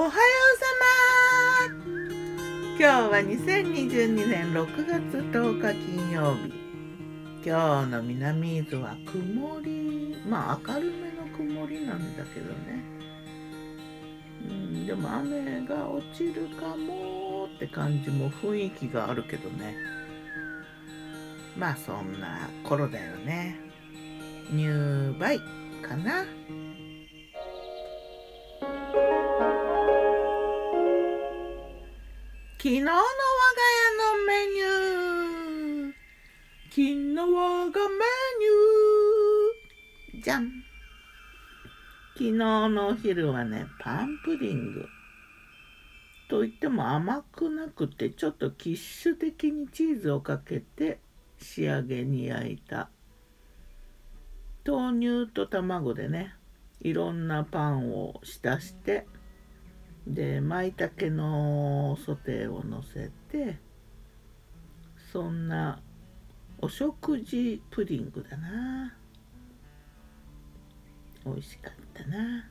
おはようさま。今日は2022年6月10日金曜日。今日の南伊豆は曇り。まあ明るめの曇りなんだけどね。うんでも雨が落ちるかもって感じも雰囲気があるけどね。まあそんな頃だよね。入梅かな。昨日の我が家のメニュー。昨日我がメニュー。じゃん。昨日のお昼はねパンプディング。といっても甘くなくてちょっとキッシュ的にチーズをかけて仕上げに焼いた。豆乳と卵でねいろんなパンを浸してで舞茸のソテーをのせてそんなお食事プディングだな。美味しかったな。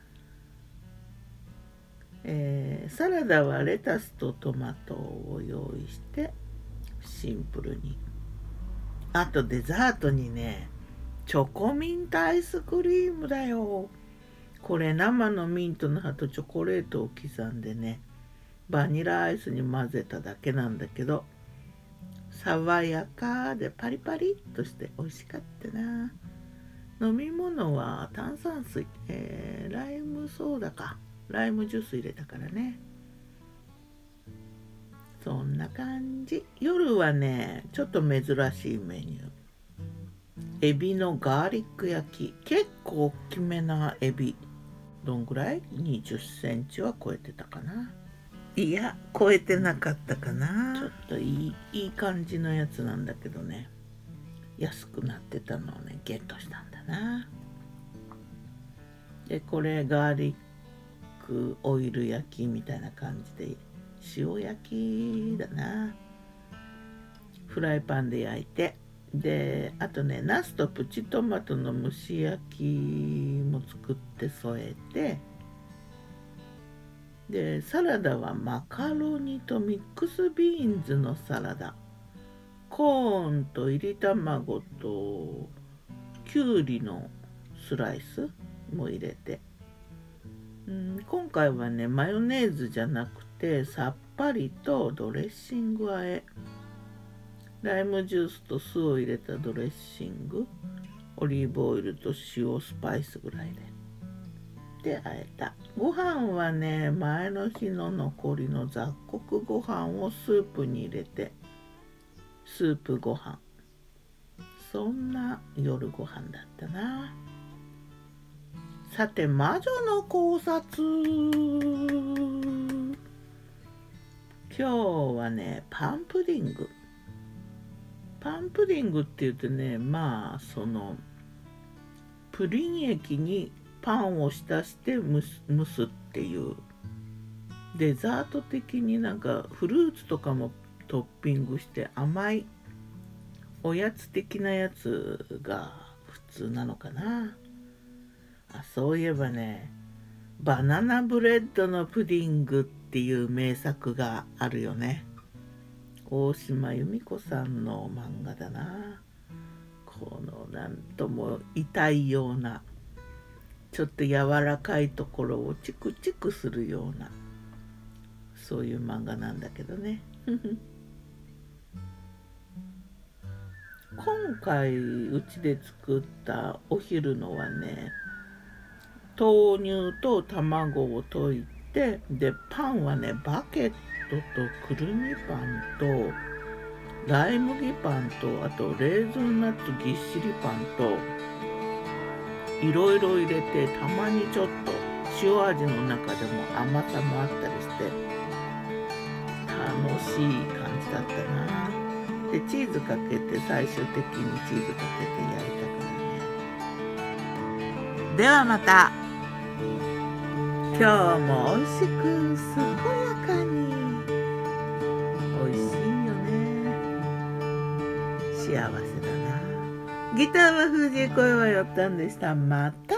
えー、サラダはレタスとトマトを用意してシンプルに。あとデザートにねチョコミントアイスクリームだよ。これ生のミントの葉とチョコレートを刻んでねバニラアイスに混ぜただけなんだけど爽やかでパリパリっとして美味しかったな。飲み物は炭酸水、えー、ライムソーダか。ライムジュース入れたからね。そんな感じ。夜はねちょっと珍しいメニュー。エビのガーリック焼き。結構大きめなエビ。どんぐらい？20センチは超えてたかな。いや超えてなかったかな。ちょっといいいい感じのやつなんだけどね。安くなってたのをねゲットしたんだな。でこれガーリックオイル焼きみたいな感じで塩焼きだな。フライパンで焼いてであとねナスとプチトマトの蒸し焼きも作って添えてでサラダはマカロニとミックスビーンズのサラダ。コーンといり卵ときゅうりのスライスも入れて、うん、今回はねマヨネーズじゃなくてさっぱりとドレッシング和え。ライムジュースと酢を入れたドレッシングオリーブオイルと塩スパイスぐらいで。であえた。ご飯はね前の日の残りの雑穀ご飯をスープに入れてスープご飯。そんな夜ご飯だったな。さて魔女の考察。今日はねパンプディング。パンプディングって言うとねまあそのプリン液にパンを浸して蒸す蒸すっていうデザート的になんかフルーツとかもトッピングして甘いおやつ的なやつが普通なのかな。あそういえばねバナナブレッドのプディングっていう名作があるよね。大島由美子さんの漫画だな。このなんとも痛いようなちょっと柔らかいところをチクチクするようなそういう漫画なんだけどね。今回うちで作ったお昼のはね豆乳と卵を溶いてでパンはねバケットとくるみパンとライ麦パンとあとレーズンナッツぎっしりパンといろいろ入れてたまにちょっと塩味の中でも甘さもあったりして楽しい感じだったな。でチーズかけて最終的にチーズかけて焼いたからね。ではまた。今日も美味しく健やギターは藤井声はやったんでした。また。